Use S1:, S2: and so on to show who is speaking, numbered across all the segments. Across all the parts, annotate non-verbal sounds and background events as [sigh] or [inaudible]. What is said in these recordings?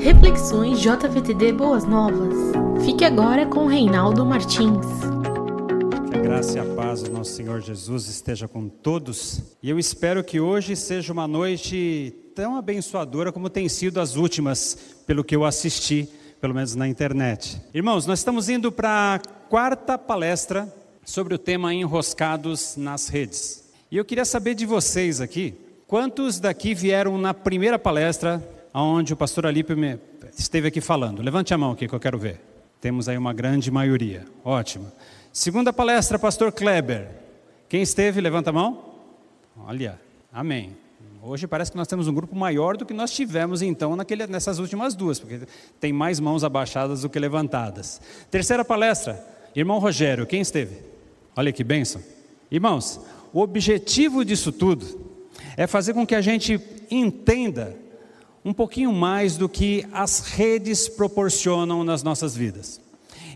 S1: Reflexões JVTD Boas Novas. Fique agora com Reinaldo Martins.
S2: A graça e a paz do nosso Senhor Jesus esteja com todos. E eu espero que hoje seja uma noite tão abençoadora como tem sido as últimas, pelo que eu assisti, pelo menos na internet. Irmãos, nós estamos indo para a quarta palestra sobre o tema enroscados nas redes. E eu queria saber de vocês aqui, quantos daqui vieram na primeira palestra onde o pastor Alípio esteve aqui falando? Levante a mão aqui que eu quero ver. Temos aí uma grande maioria. Ótimo. Segunda palestra, pastor Kleber. Quem esteve? Levanta a mão. Olha, amém. Hoje parece que nós temos um grupo maior do que nós tivemos então naquele, nessas últimas duas, porque tem mais mãos abaixadas do que levantadas. Terceira palestra, irmão Rogério, quem esteve? Olha que bênção. Irmãos, o objetivo disso tudo é fazer com que a gente entenda um pouquinho mais do que as redes proporcionam nas nossas vidas.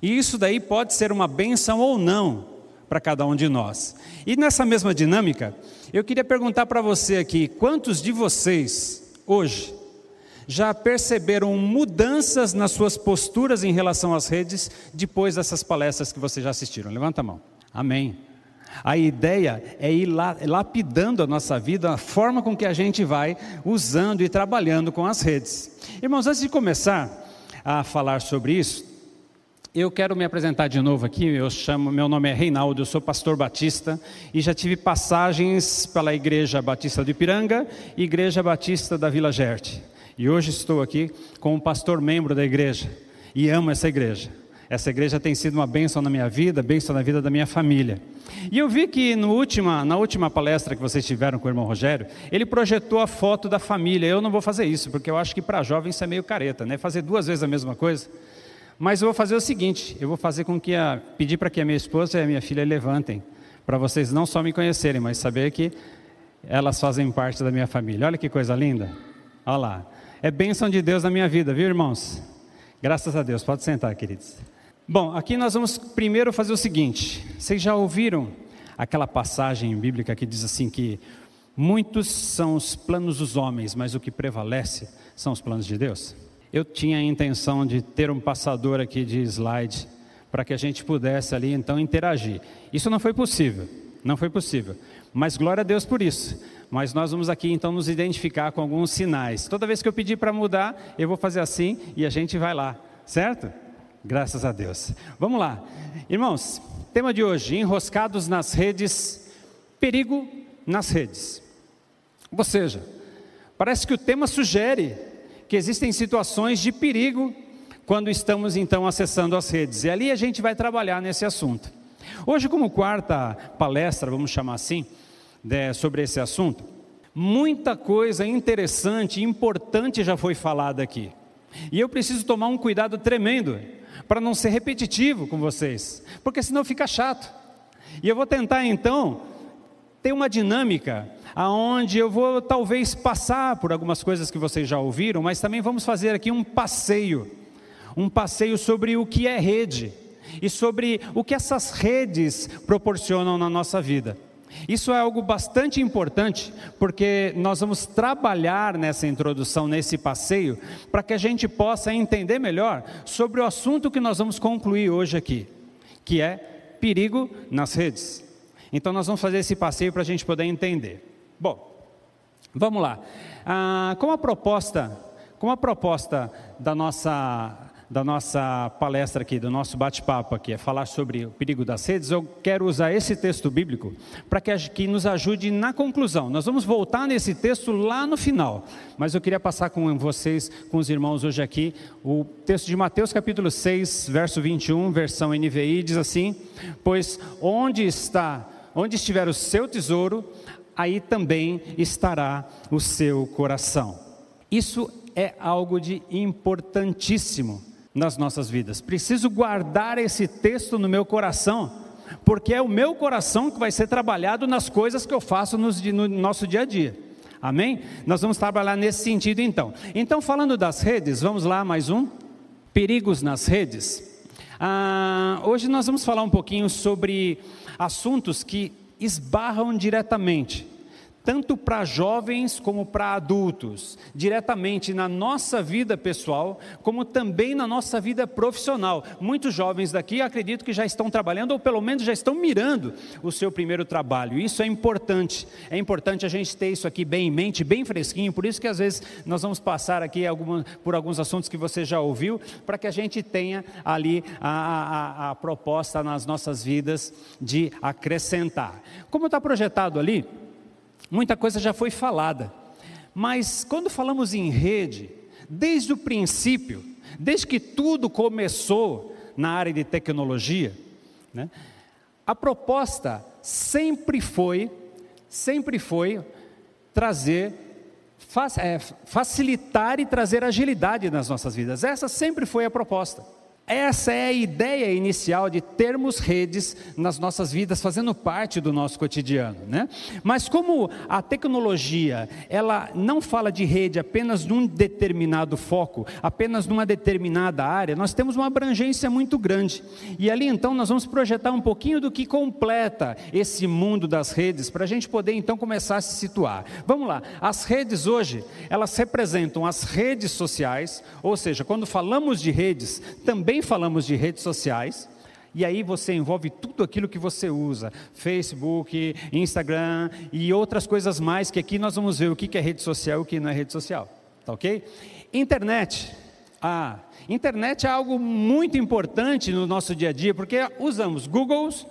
S2: E isso daí pode ser uma benção ou não para cada um de nós. E nessa mesma dinâmica, eu queria perguntar para você aqui: quantos de vocês hoje já perceberam mudanças nas suas posturas em relação às redes depois dessas palestras que vocês já assistiram? Levanta a mão. Amém. A ideia é ir lapidando a nossa vida, a forma com que a gente vai usando e trabalhando com as redes. Irmãos, antes de começar a falar sobre isso, eu quero me apresentar de novo aqui. Eu chamo, meu nome é Reinaldo, eu sou pastor batista e já tive passagens pela Igreja Batista de Ipiranga e Igreja Batista da Vila Gerte. E hoje estou aqui como pastor membro da igreja e amo essa igreja. Essa igreja tem sido uma bênção na minha vida, bênção na vida da minha família. E eu vi que no última, na última palestra que vocês tiveram com o irmão Rogério, ele projetou a foto da família. Eu não vou fazer isso, porque eu acho que para jovens isso é meio careta, né? Fazer duas vezes a mesma coisa. Mas eu vou fazer o seguinte: eu vou fazer com que a. pedir para que a minha esposa e a minha filha levantem, para vocês não só me conhecerem, mas saber que elas fazem parte da minha família. Olha que coisa linda. Olha lá. É bênção de Deus na minha vida, viu, irmãos? Graças a Deus. Pode sentar, queridos. Bom, aqui nós vamos primeiro fazer o seguinte: vocês já ouviram aquela passagem bíblica que diz assim que muitos são os planos dos homens, mas o que prevalece são os planos de Deus? Eu tinha a intenção de ter um passador aqui de slide para que a gente pudesse ali então interagir. Isso não foi possível, não foi possível. Mas glória a Deus por isso. Mas nós vamos aqui então nos identificar com alguns sinais. Toda vez que eu pedir para mudar, eu vou fazer assim e a gente vai lá, certo? Graças a Deus. Vamos lá. Irmãos, tema de hoje: enroscados nas redes, perigo nas redes. Ou seja, parece que o tema sugere que existem situações de perigo quando estamos então acessando as redes. E ali a gente vai trabalhar nesse assunto. Hoje, como quarta palestra, vamos chamar assim, de, sobre esse assunto, muita coisa interessante e importante já foi falada aqui. E eu preciso tomar um cuidado tremendo para não ser repetitivo com vocês, porque senão fica chato. E eu vou tentar então ter uma dinâmica aonde eu vou talvez passar por algumas coisas que vocês já ouviram, mas também vamos fazer aqui um passeio, um passeio sobre o que é rede e sobre o que essas redes proporcionam na nossa vida. Isso é algo bastante importante, porque nós vamos trabalhar nessa introdução, nesse passeio, para que a gente possa entender melhor sobre o assunto que nós vamos concluir hoje aqui, que é perigo nas redes. Então, nós vamos fazer esse passeio para a gente poder entender. Bom, vamos lá. Ah, com a proposta, com a proposta da nossa da nossa palestra aqui, do nosso bate-papo aqui, é falar sobre o perigo das redes, eu quero usar esse texto bíblico para que, que nos ajude na conclusão. Nós vamos voltar nesse texto lá no final, mas eu queria passar com vocês, com os irmãos hoje aqui, o texto de Mateus capítulo 6, verso 21, versão NVI, diz assim: Pois onde está, onde estiver o seu tesouro, aí também estará o seu coração. Isso é algo de importantíssimo nas nossas vidas. Preciso guardar esse texto no meu coração, porque é o meu coração que vai ser trabalhado nas coisas que eu faço no, no nosso dia a dia. Amém? Nós vamos trabalhar nesse sentido então. Então, falando das redes, vamos lá, mais um. Perigos nas redes. Ah, hoje nós vamos falar um pouquinho sobre assuntos que esbarram diretamente tanto para jovens como para adultos, diretamente na nossa vida pessoal, como também na nossa vida profissional. Muitos jovens daqui acredito que já estão trabalhando ou pelo menos já estão mirando o seu primeiro trabalho. Isso é importante. É importante a gente ter isso aqui bem em mente, bem fresquinho. Por isso que às vezes nós vamos passar aqui alguma, por alguns assuntos que você já ouviu, para que a gente tenha ali a, a, a proposta nas nossas vidas de acrescentar. Como está projetado ali, muita coisa já foi falada. Mas quando falamos em rede, desde o princípio, desde que tudo começou na área de tecnologia, né, a proposta sempre foi, sempre foi trazer, é, facilitar e trazer agilidade nas nossas vidas. Essa sempre foi a proposta. Essa é a ideia inicial de termos redes nas nossas vidas, fazendo parte do nosso cotidiano, né? Mas como a tecnologia, ela não fala de rede apenas num determinado foco, apenas numa determinada área, nós temos uma abrangência muito grande. E ali então nós vamos projetar um pouquinho do que completa esse mundo das redes, para a gente poder então começar a se situar. Vamos lá, as redes hoje, elas representam as redes sociais, ou seja, quando falamos de redes, também também falamos de redes sociais, e aí você envolve tudo aquilo que você usa: Facebook, Instagram e outras coisas mais, que aqui nós vamos ver o que é rede social e o que não é rede social. Tá ok? Internet. Ah, internet é algo muito importante no nosso dia a dia, porque usamos Googles,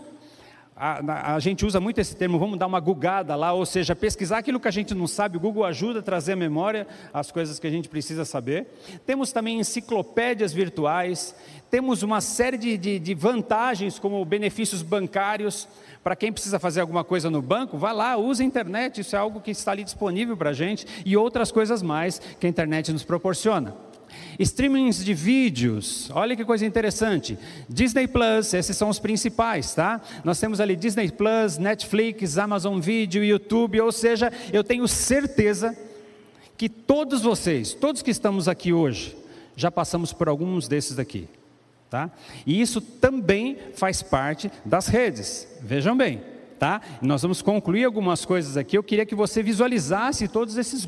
S2: a, a, gente usa muito esse termo, vamos dar uma gugada lá, ou seja, pesquisar aquilo que a gente não sabe, o Google ajuda a trazer à memória as coisas que a gente precisa saber. Temos também enciclopédias virtuais, temos uma série de, de, de vantagens, como benefícios bancários, para quem precisa fazer alguma coisa no banco, vá lá, use a internet, isso é algo que está ali disponível para a gente, e outras coisas mais que a internet nos proporciona. Streamings de vídeos, olha que coisa interessante. Disney Plus, esses são os principais, tá? Nós temos ali Disney Plus, Netflix, Amazon Video, YouTube, ou seja, eu tenho certeza que todos vocês, todos que estamos aqui hoje, já passamos por alguns desses daqui, tá? E isso também faz parte das redes. Vejam bem, tá? Nós vamos concluir algumas coisas aqui. Eu queria que você visualizasse todos esses,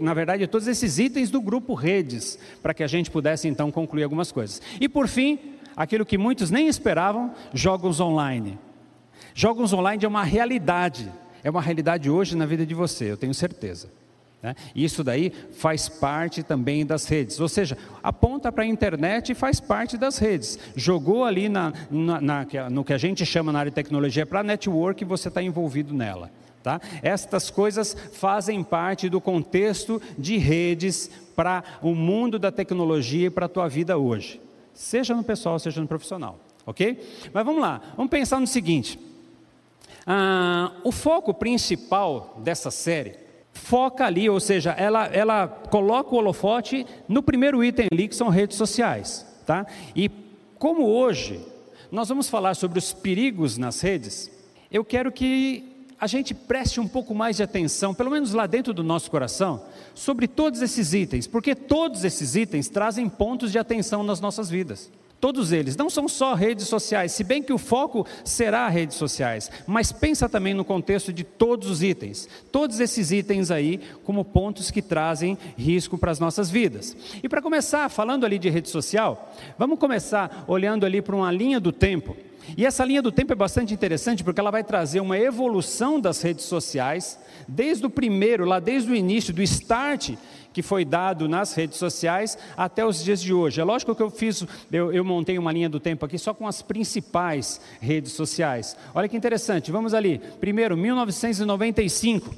S2: na verdade, todos esses itens do grupo redes, para que a gente pudesse então concluir algumas coisas. E por fim, aquilo que muitos nem esperavam, jogos online. Jogos online é uma realidade, é uma realidade hoje na vida de você, eu tenho certeza. Né? Isso daí faz parte também das redes, ou seja, aponta para a internet e faz parte das redes. Jogou ali na, na, na, no que a gente chama na área de tecnologia para network, você está envolvido nela. Tá? Estas coisas fazem parte do contexto de redes para o mundo da tecnologia e para a tua vida hoje, seja no pessoal, seja no profissional, ok? Mas vamos lá, vamos pensar no seguinte: ah, o foco principal dessa série foca ali, ou seja, ela, ela coloca o holofote no primeiro item ali, que são redes sociais. Tá? E como hoje nós vamos falar sobre os perigos nas redes, eu quero que a gente preste um pouco mais de atenção, pelo menos lá dentro do nosso coração, sobre todos esses itens, porque todos esses itens trazem pontos de atenção nas nossas vidas. Todos eles, não são só redes sociais, se bem que o foco será redes sociais, mas pensa também no contexto de todos os itens. Todos esses itens aí como pontos que trazem risco para as nossas vidas. E para começar, falando ali de rede social, vamos começar olhando ali para uma linha do tempo. E essa linha do tempo é bastante interessante porque ela vai trazer uma evolução das redes sociais, desde o primeiro, lá desde o início, do start que foi dado nas redes sociais até os dias de hoje. É lógico que eu fiz, eu, eu montei uma linha do tempo aqui só com as principais redes sociais. Olha que interessante, vamos ali. Primeiro, 1995.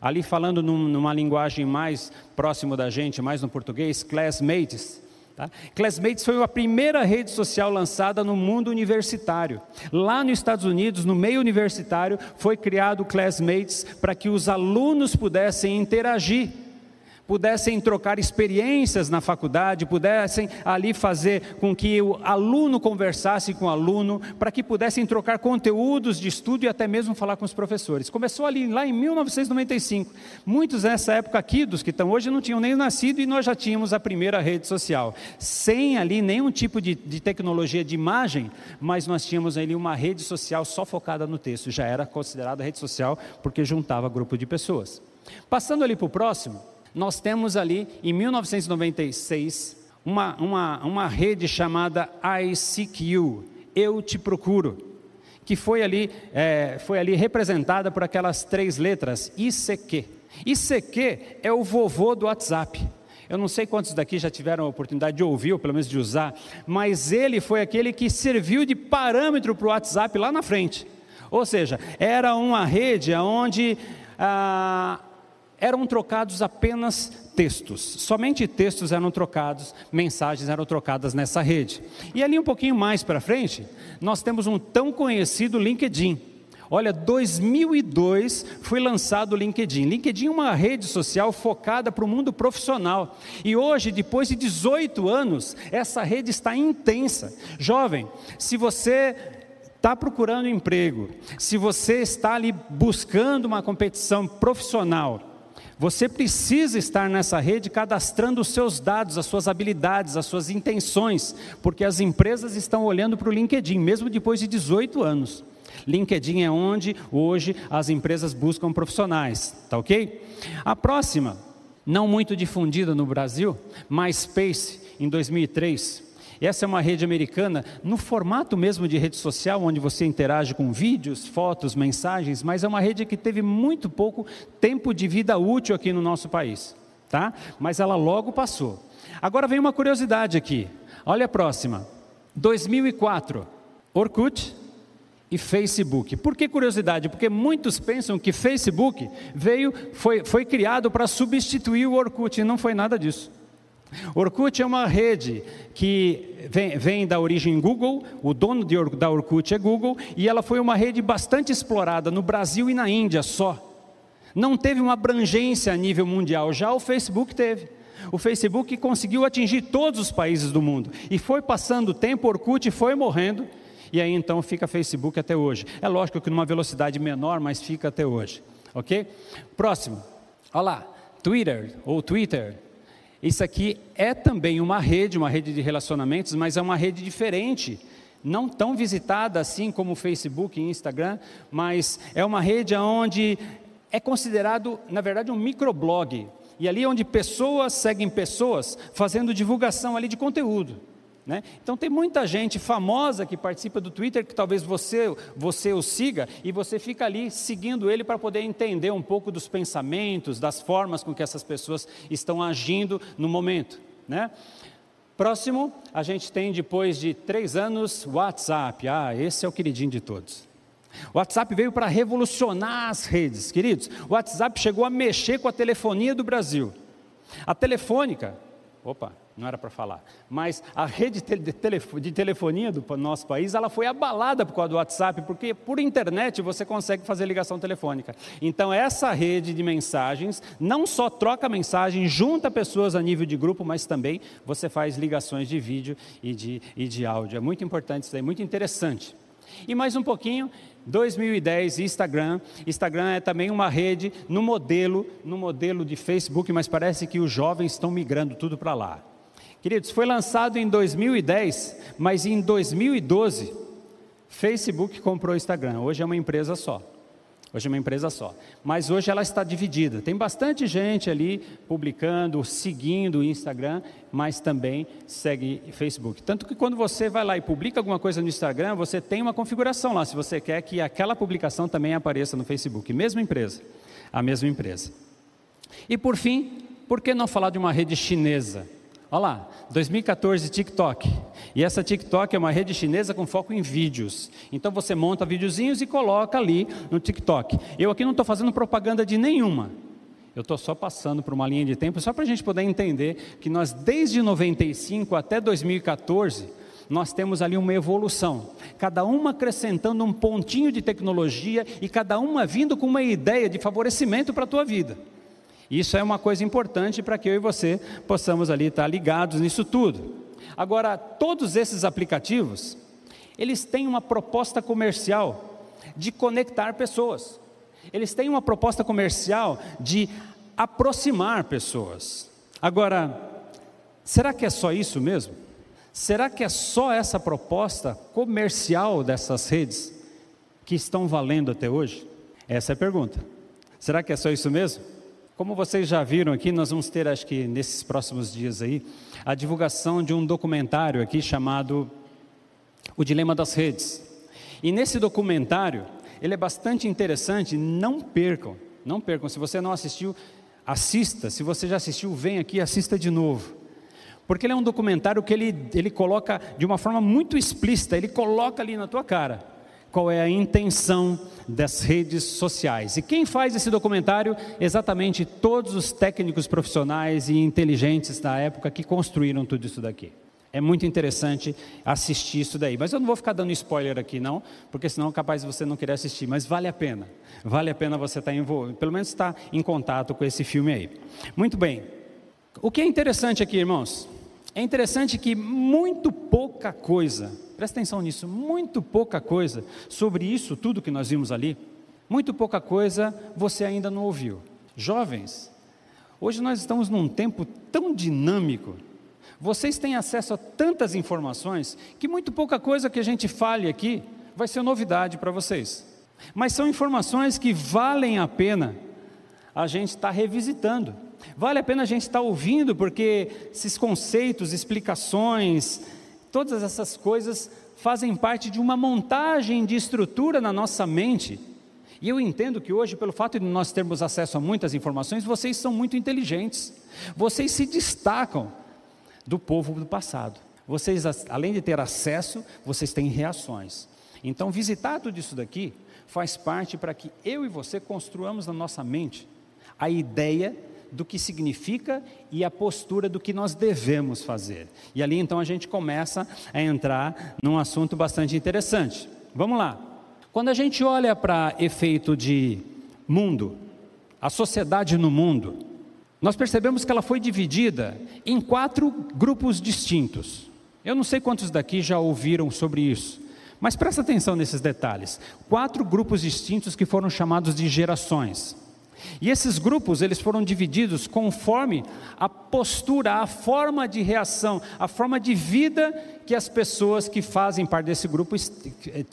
S2: Ali falando num, numa linguagem mais próximo da gente, mais no português, Classmates. Tá? Classmates foi a primeira rede social lançada no mundo universitário. Lá nos Estados Unidos, no meio universitário, foi criado o Classmates para que os alunos pudessem interagir pudessem trocar experiências na faculdade, pudessem ali fazer com que o aluno conversasse com o aluno, para que pudessem trocar conteúdos de estudo e até mesmo falar com os professores. Começou ali lá em 1995. Muitos nessa época aqui, dos que estão hoje, não tinham nem nascido e nós já tínhamos a primeira rede social. Sem ali nenhum tipo de, de tecnologia de imagem, mas nós tínhamos ali uma rede social só focada no texto. Já era considerada rede social porque juntava grupo de pessoas. Passando ali para o próximo, nós temos ali, em 1996, uma, uma, uma rede chamada ICQ, Eu Te Procuro, que foi ali, é, foi ali representada por aquelas três letras, ICQ. ICQ é o vovô do WhatsApp. Eu não sei quantos daqui já tiveram a oportunidade de ouvir, ou pelo menos de usar, mas ele foi aquele que serviu de parâmetro para o WhatsApp lá na frente. Ou seja, era uma rede onde ah, eram trocados apenas textos, somente textos eram trocados, mensagens eram trocadas nessa rede. E ali um pouquinho mais para frente, nós temos um tão conhecido LinkedIn. Olha, 2002 foi lançado o LinkedIn. LinkedIn é uma rede social focada para o mundo profissional. E hoje, depois de 18 anos, essa rede está intensa. Jovem, se você está procurando emprego, se você está ali buscando uma competição profissional, você precisa estar nessa rede cadastrando os seus dados, as suas habilidades, as suas intenções, porque as empresas estão olhando para o LinkedIn, mesmo depois de 18 anos. LinkedIn é onde hoje as empresas buscam profissionais, tá ok? A próxima, não muito difundida no Brasil, MySpace, em 2003. Essa é uma rede americana no formato mesmo de rede social, onde você interage com vídeos, fotos, mensagens, mas é uma rede que teve muito pouco tempo de vida útil aqui no nosso país, tá? Mas ela logo passou. Agora vem uma curiosidade aqui. Olha a próxima. 2004, Orkut e Facebook. Por que curiosidade? Porque muitos pensam que Facebook veio, foi, foi criado para substituir o Orkut, e não foi nada disso. Orkut é uma rede que vem, vem, da origem Google, o dono de, da Orkut é Google, e ela foi uma rede bastante explorada no Brasil e na Índia só. Não teve uma abrangência a nível mundial, já o Facebook teve. O Facebook conseguiu atingir todos os países do mundo. E foi passando o tempo, Orkut foi morrendo, e aí então fica Facebook até hoje. É lógico que numa velocidade menor, mas fica até hoje. Ok? Próximo. Olha lá, Twitter ou Twitter. Isso aqui é também uma rede, uma rede de relacionamentos, mas é uma rede diferente. Não tão visitada assim como o Facebook e Instagram, mas é uma rede onde é considerado, na verdade, um microblog. E ali é onde pessoas seguem pessoas fazendo divulgação ali de conteúdo. Né? Então tem muita gente famosa que participa do Twitter que talvez você, você o siga e você fica ali seguindo ele para poder entender um pouco dos pensamentos, das formas com que essas pessoas estão agindo no momento. Né? Próximo, a gente tem depois de três anos WhatsApp. Ah, esse é o queridinho de todos. O WhatsApp veio para revolucionar as redes, queridos. O WhatsApp chegou a mexer com a telefonia do Brasil. A telefônica, opa, não era para falar, mas a rede de telefonia do nosso país, ela foi abalada por causa do WhatsApp, porque por internet você consegue fazer ligação telefônica. Então essa rede de mensagens não só troca mensagem, junta pessoas a nível de grupo, mas também você faz ligações de vídeo e de, e de áudio. É muito importante isso aí, muito interessante. E mais um pouquinho, 2010, Instagram. Instagram é também uma rede no modelo, no modelo de Facebook, mas parece que os jovens estão migrando tudo para lá. Queridos, foi lançado em 2010, mas em 2012, Facebook comprou o Instagram. Hoje é uma empresa só. Hoje é uma empresa só. Mas hoje ela está dividida. Tem bastante gente ali publicando, seguindo o Instagram, mas também segue Facebook. Tanto que quando você vai lá e publica alguma coisa no Instagram, você tem uma configuração lá, se você quer que aquela publicação também apareça no Facebook. Mesma empresa. A mesma empresa. E por fim, por que não falar de uma rede chinesa? Olha lá, 2014 TikTok. E essa TikTok é uma rede chinesa com foco em vídeos. Então você monta videozinhos e coloca ali no TikTok. Eu aqui não estou fazendo propaganda de nenhuma. Eu estou só passando por uma linha de tempo, só para a gente poder entender que nós, desde 95 até 2014, nós temos ali uma evolução, cada uma acrescentando um pontinho de tecnologia e cada uma vindo com uma ideia de favorecimento para a tua vida. Isso é uma coisa importante para que eu e você possamos ali estar ligados nisso tudo. Agora, todos esses aplicativos, eles têm uma proposta comercial de conectar pessoas. Eles têm uma proposta comercial de aproximar pessoas. Agora, será que é só isso mesmo? Será que é só essa proposta comercial dessas redes que estão valendo até hoje? Essa é a pergunta. Será que é só isso mesmo? Como vocês já viram aqui, nós vamos ter, acho que nesses próximos dias aí, a divulgação de um documentário aqui chamado O Dilema das Redes. E nesse documentário, ele é bastante interessante, não percam, não percam. Se você não assistiu, assista. Se você já assistiu, vem aqui assista de novo. Porque ele é um documentário que ele, ele coloca de uma forma muito explícita, ele coloca ali na tua cara qual é a intenção das redes sociais. E quem faz esse documentário? Exatamente todos os técnicos profissionais e inteligentes da época que construíram tudo isso daqui. É muito interessante assistir isso daí. Mas eu não vou ficar dando spoiler aqui, não, porque senão capaz você não querer assistir. Mas vale a pena. Vale a pena você estar envolvido, pelo menos estar em contato com esse filme aí. Muito bem. O que é interessante aqui, irmãos? É interessante que muito pouca coisa Presta atenção nisso, muito pouca coisa sobre isso tudo que nós vimos ali, muito pouca coisa você ainda não ouviu. Jovens, hoje nós estamos num tempo tão dinâmico, vocês têm acesso a tantas informações que muito pouca coisa que a gente fale aqui vai ser novidade para vocês. Mas são informações que valem a pena a gente estar tá revisitando. Vale a pena a gente estar tá ouvindo, porque esses conceitos, explicações, Todas essas coisas fazem parte de uma montagem de estrutura na nossa mente. E eu entendo que hoje, pelo fato de nós termos acesso a muitas informações, vocês são muito inteligentes. Vocês se destacam do povo do passado. Vocês, além de ter acesso, vocês têm reações. Então, visitar tudo isso daqui faz parte para que eu e você construamos na nossa mente a ideia do que significa e a postura do que nós devemos fazer. E ali então a gente começa a entrar num assunto bastante interessante. Vamos lá. Quando a gente olha para efeito de mundo, a sociedade no mundo, nós percebemos que ela foi dividida em quatro grupos distintos. Eu não sei quantos daqui já ouviram sobre isso, mas presta atenção nesses detalhes. Quatro grupos distintos que foram chamados de gerações. E esses grupos, eles foram divididos conforme a postura, a forma de reação, a forma de vida que as pessoas que fazem parte desse grupo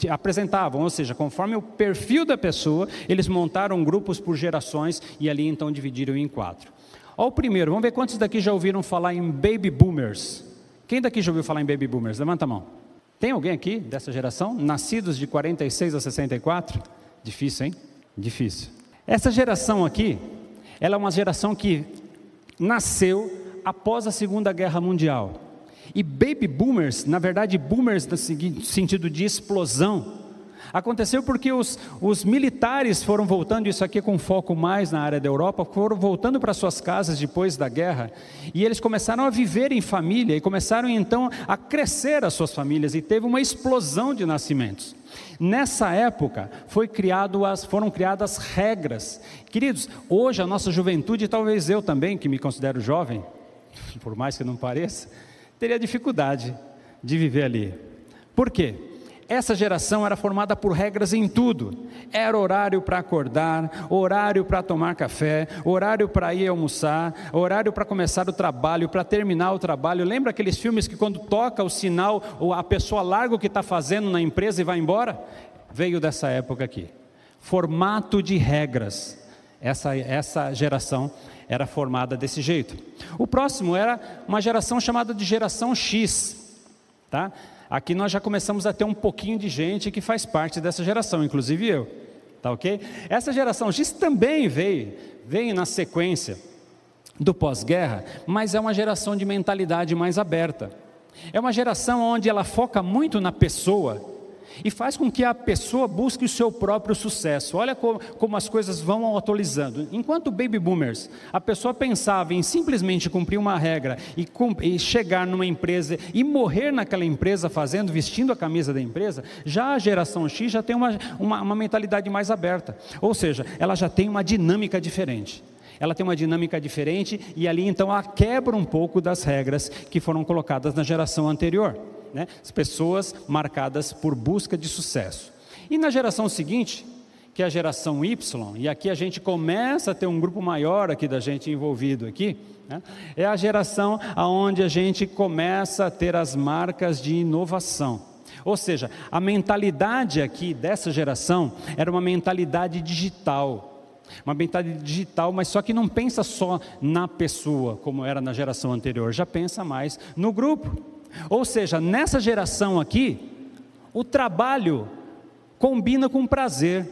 S2: apresentavam, ou seja, conforme o perfil da pessoa, eles montaram grupos por gerações e ali então dividiram em quatro. Olha o primeiro, vamos ver quantos daqui já ouviram falar em baby boomers. Quem daqui já ouviu falar em baby boomers? Levanta a mão. Tem alguém aqui dessa geração? Nascidos de 46 a 64? Difícil, hein? Difícil. Essa geração aqui, ela é uma geração que nasceu após a Segunda Guerra Mundial. E baby boomers, na verdade, boomers no sentido de explosão, Aconteceu porque os, os, militares foram voltando, isso aqui com foco mais na área da Europa, foram voltando para suas casas depois da guerra, e eles começaram a viver em família, e começaram então a crescer as suas famílias, e teve uma explosão de nascimentos. Nessa época foi criado as, foram criadas regras. Queridos, hoje a nossa juventude, talvez eu também, que me considero jovem, [laughs] por mais que não pareça, teria dificuldade de viver ali. Por quê? Essa geração era formada por regras em tudo. Era horário para acordar, horário para tomar café, horário para ir almoçar, horário para começar o trabalho, para terminar o trabalho. Lembra aqueles filmes que quando toca o sinal, a pessoa larga o que está fazendo na empresa e vai embora? Veio dessa época aqui. Formato de regras. Essa, essa geração era formada desse jeito. O próximo era uma geração chamada de geração X. Tá? Aqui nós já começamos a ter um pouquinho de gente que faz parte dessa geração, inclusive eu. Tá ok? Essa geração X também veio, veio na sequência do pós-guerra, mas é uma geração de mentalidade mais aberta. É uma geração onde ela foca muito na pessoa e faz com que a pessoa busque o seu próprio sucesso. Olha como, como as coisas vão atualizando. Enquanto baby boomers, a pessoa pensava em simplesmente cumprir uma regra e, e chegar numa empresa e morrer naquela empresa fazendo, vestindo a camisa da empresa, já a geração X já tem uma, uma, uma mentalidade mais aberta. Ou seja, ela já tem uma dinâmica diferente. Ela tem uma dinâmica diferente e ali então ela quebra um pouco das regras que foram colocadas na geração anterior. Né? As pessoas marcadas por busca de sucesso. E na geração seguinte, que é a geração Y, e aqui a gente começa a ter um grupo maior aqui da gente envolvido aqui, né? é a geração aonde a gente começa a ter as marcas de inovação. Ou seja, a mentalidade aqui dessa geração era uma mentalidade digital. Uma mentalidade digital, mas só que não pensa só na pessoa, como era na geração anterior, já pensa mais no grupo. Ou seja, nessa geração aqui, o trabalho combina com prazer.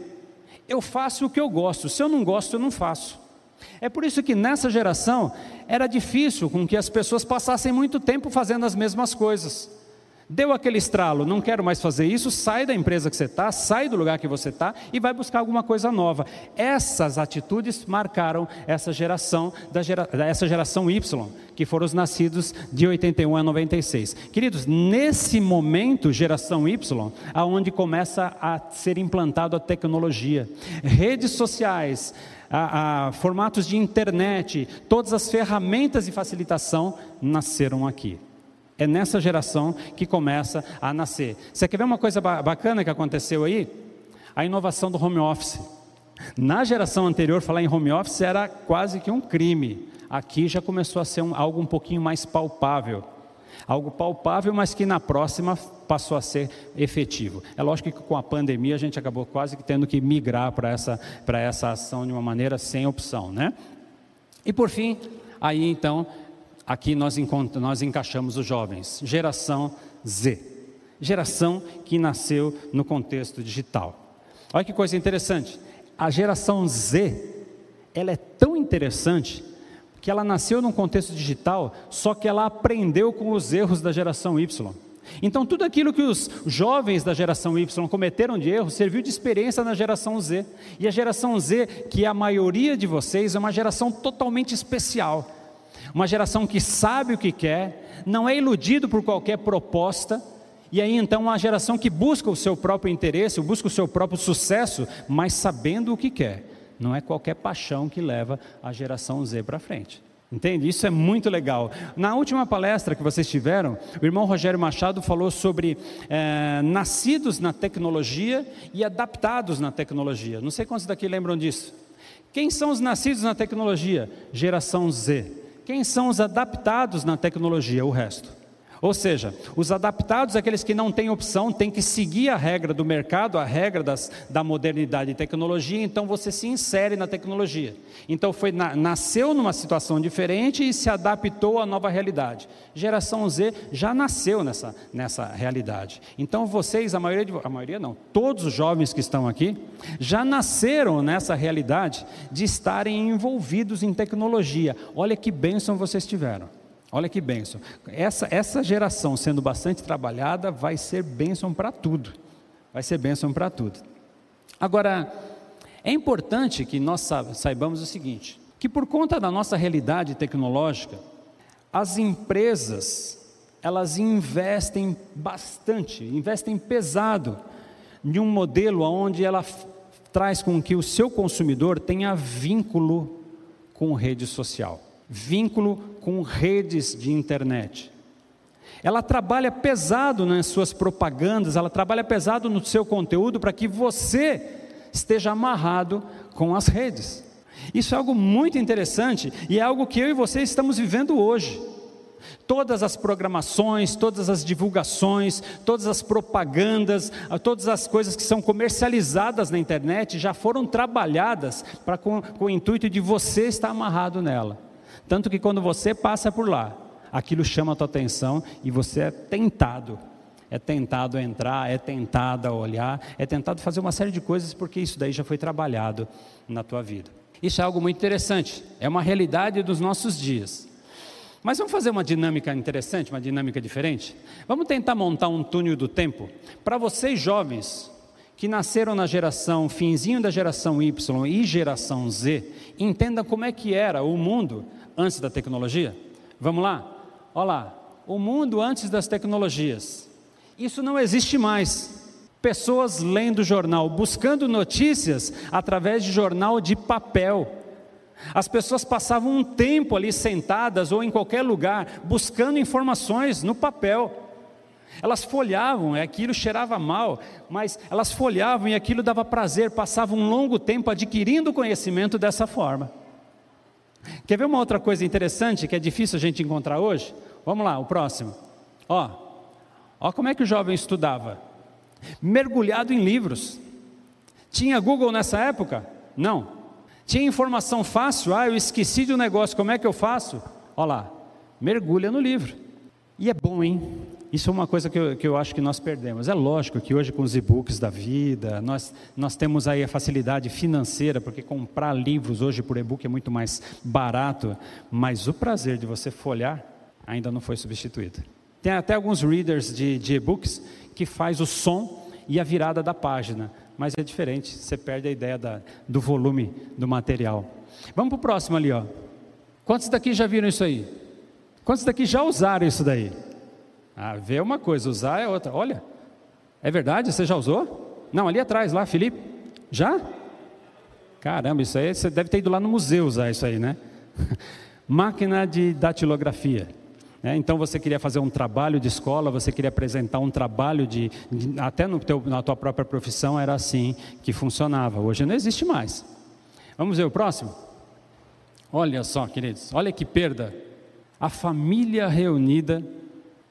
S2: Eu faço o que eu gosto, se eu não gosto, eu não faço. É por isso que nessa geração era difícil com que as pessoas passassem muito tempo fazendo as mesmas coisas. Deu aquele estralo, não quero mais fazer isso, sai da empresa que você está, sai do lugar que você está e vai buscar alguma coisa nova. Essas atitudes marcaram essa geração, da gera, essa geração Y, que foram os nascidos de 81 a 96. Queridos, nesse momento, geração Y, aonde começa a ser implantado a tecnologia, redes sociais, a, a, formatos de internet, todas as ferramentas de facilitação nasceram aqui. É nessa geração que começa a nascer. Você quer ver uma coisa bacana que aconteceu aí? A inovação do home office. Na geração anterior, falar em home office era quase que um crime. Aqui já começou a ser um, algo um pouquinho mais palpável. Algo palpável, mas que na próxima passou a ser efetivo. É lógico que com a pandemia a gente acabou quase que tendo que migrar para essa, essa ação de uma maneira sem opção, né? E por fim, aí então aqui nós, nós encaixamos os jovens, geração Z, geração que nasceu no contexto digital. Olha que coisa interessante, a geração Z, ela é tão interessante que ela nasceu num contexto digital, só que ela aprendeu com os erros da geração Y. Então, tudo aquilo que os jovens da geração Y cometeram de erro serviu de experiência na geração Z. E a geração Z, que é a maioria de vocês, é uma geração totalmente especial uma geração que sabe o que quer, não é iludido por qualquer proposta, e aí então uma geração que busca o seu próprio interesse, busca o seu próprio sucesso, mas sabendo o que quer. Não é qualquer paixão que leva a geração Z para frente. Entende? Isso é muito legal. Na última palestra que vocês tiveram, o irmão Rogério Machado falou sobre é, nascidos na tecnologia e adaptados na tecnologia. Não sei quantos daqui lembram disso. Quem são os nascidos na tecnologia? Geração Z. Quem são os adaptados na tecnologia? O resto. Ou seja, os adaptados, aqueles que não têm opção, têm que seguir a regra do mercado, a regra das, da modernidade e tecnologia, então você se insere na tecnologia. Então foi nasceu numa situação diferente e se adaptou à nova realidade. Geração Z já nasceu nessa, nessa realidade. Então vocês, a maioria, de, a maioria não, todos os jovens que estão aqui, já nasceram nessa realidade de estarem envolvidos em tecnologia. Olha que bênção vocês tiveram. Olha que bênção. Essa, essa geração sendo bastante trabalhada vai ser bênção para tudo. Vai ser bênção para tudo. Agora, é importante que nós saibamos o seguinte: que por conta da nossa realidade tecnológica, as empresas elas investem bastante, investem pesado em um modelo onde ela traz com que o seu consumidor tenha vínculo com rede social vínculo com redes de internet. Ela trabalha pesado nas suas propagandas, ela trabalha pesado no seu conteúdo para que você esteja amarrado com as redes. Isso é algo muito interessante e é algo que eu e você estamos vivendo hoje. Todas as programações, todas as divulgações, todas as propagandas, todas as coisas que são comercializadas na internet já foram trabalhadas para com, com o intuito de você estar amarrado nela. Tanto que quando você passa por lá, aquilo chama a tua atenção e você é tentado. É tentado a entrar, é tentado a olhar, é tentado fazer uma série de coisas porque isso daí já foi trabalhado na tua vida. Isso é algo muito interessante, é uma realidade dos nossos dias. Mas vamos fazer uma dinâmica interessante, uma dinâmica diferente? Vamos tentar montar um túnel do tempo para vocês jovens que nasceram na geração finzinho da geração Y e geração Z, entendam como é que era o mundo antes da tecnologia? Vamos lá? Olha lá, o mundo antes das tecnologias. Isso não existe mais. Pessoas lendo jornal, buscando notícias através de jornal de papel. As pessoas passavam um tempo ali sentadas ou em qualquer lugar, buscando informações no papel. Elas folhavam, e aquilo cheirava mal, mas elas folhavam e aquilo dava prazer, passavam um longo tempo adquirindo conhecimento dessa forma. Quer ver uma outra coisa interessante que é difícil a gente encontrar hoje? Vamos lá, o próximo. Ó, ó como é que o jovem estudava? Mergulhado em livros. Tinha Google nessa época? Não. Tinha informação fácil? Ah, eu esqueci de um negócio, como é que eu faço? Olha lá, mergulha no livro. E é bom, hein? Isso é uma coisa que eu, que eu acho que nós perdemos. É lógico que hoje com os e-books da vida, nós, nós temos aí a facilidade financeira, porque comprar livros hoje por e-book é muito mais barato, mas o prazer de você folhar ainda não foi substituído. Tem até alguns readers de, de e-books que faz o som e a virada da página mas é diferente, você perde a ideia da, do volume do material. Vamos para o próximo ali, ó. Quantos daqui já viram isso aí? Quantos daqui já usaram isso daí? Ah, ver uma coisa, usar é outra. Olha, é verdade? Você já usou? Não, ali atrás, lá, Felipe. Já? Caramba, isso aí você deve ter ido lá no museu usar isso aí, né? [laughs] Máquina de datilografia. É, então você queria fazer um trabalho de escola, você queria apresentar um trabalho de, de até no teu, na tua própria profissão era assim que funcionava. Hoje não existe mais. Vamos ver o próximo? Olha só, queridos, olha que perda. A família reunida,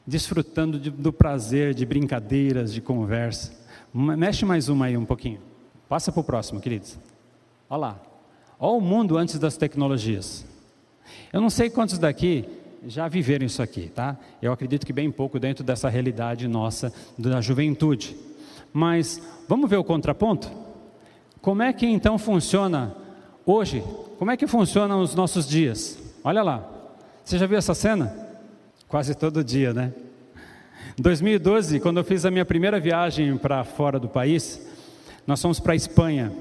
S2: desfrutando de, do prazer de brincadeiras, de conversa. Mexe mais uma aí um pouquinho. Passa para o próximo, queridos. Olha lá. Olha o mundo antes das tecnologias. Eu não sei quantos daqui já viveram isso aqui, tá? Eu acredito que bem pouco dentro dessa realidade nossa da juventude. Mas vamos ver o contraponto? Como é que então funciona hoje? Como é que funcionam os nossos dias? Olha lá. Você já viu essa cena? Quase todo dia, né? Em 2012, quando eu fiz a minha primeira viagem para fora do país, nós fomos para a Espanha.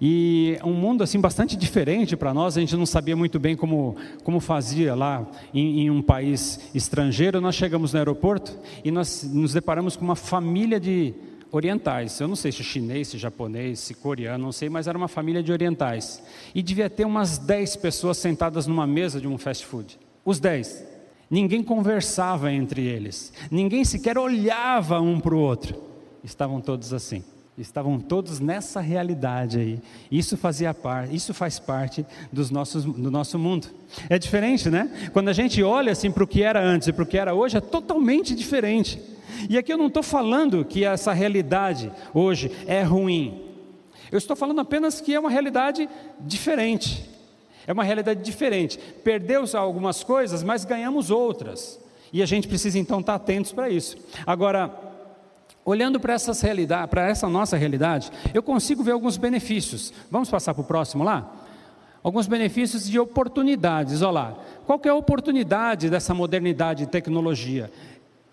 S2: E um mundo assim bastante diferente para nós, a gente não sabia muito bem como, como fazia lá em, em, um país estrangeiro. Nós chegamos no aeroporto e nós nos deparamos com uma família de orientais. Eu não sei se chinês, se japonês, se coreano, não sei, mas era uma família de orientais. E devia ter umas 10 pessoas sentadas numa mesa de um fast food. Os 10. Ninguém conversava entre eles. Ninguém sequer olhava um para o outro. Estavam todos assim. Estavam todos nessa realidade aí. Isso fazia parte, isso faz parte dos nossos, do nosso mundo. É diferente, né? Quando a gente olha assim para o que era antes e para o que era hoje, é totalmente diferente. E aqui eu não estou falando que essa realidade hoje é ruim. Eu estou falando apenas que é uma realidade diferente. É uma realidade diferente. Perdeu-se algumas coisas, mas ganhamos outras. E a gente precisa então estar atentos para isso. Agora, Olhando para para essa nossa realidade, eu consigo ver alguns benefícios. Vamos passar para o próximo lá? Alguns benefícios de oportunidades. Olha lá. Qual é a oportunidade dessa modernidade e tecnologia?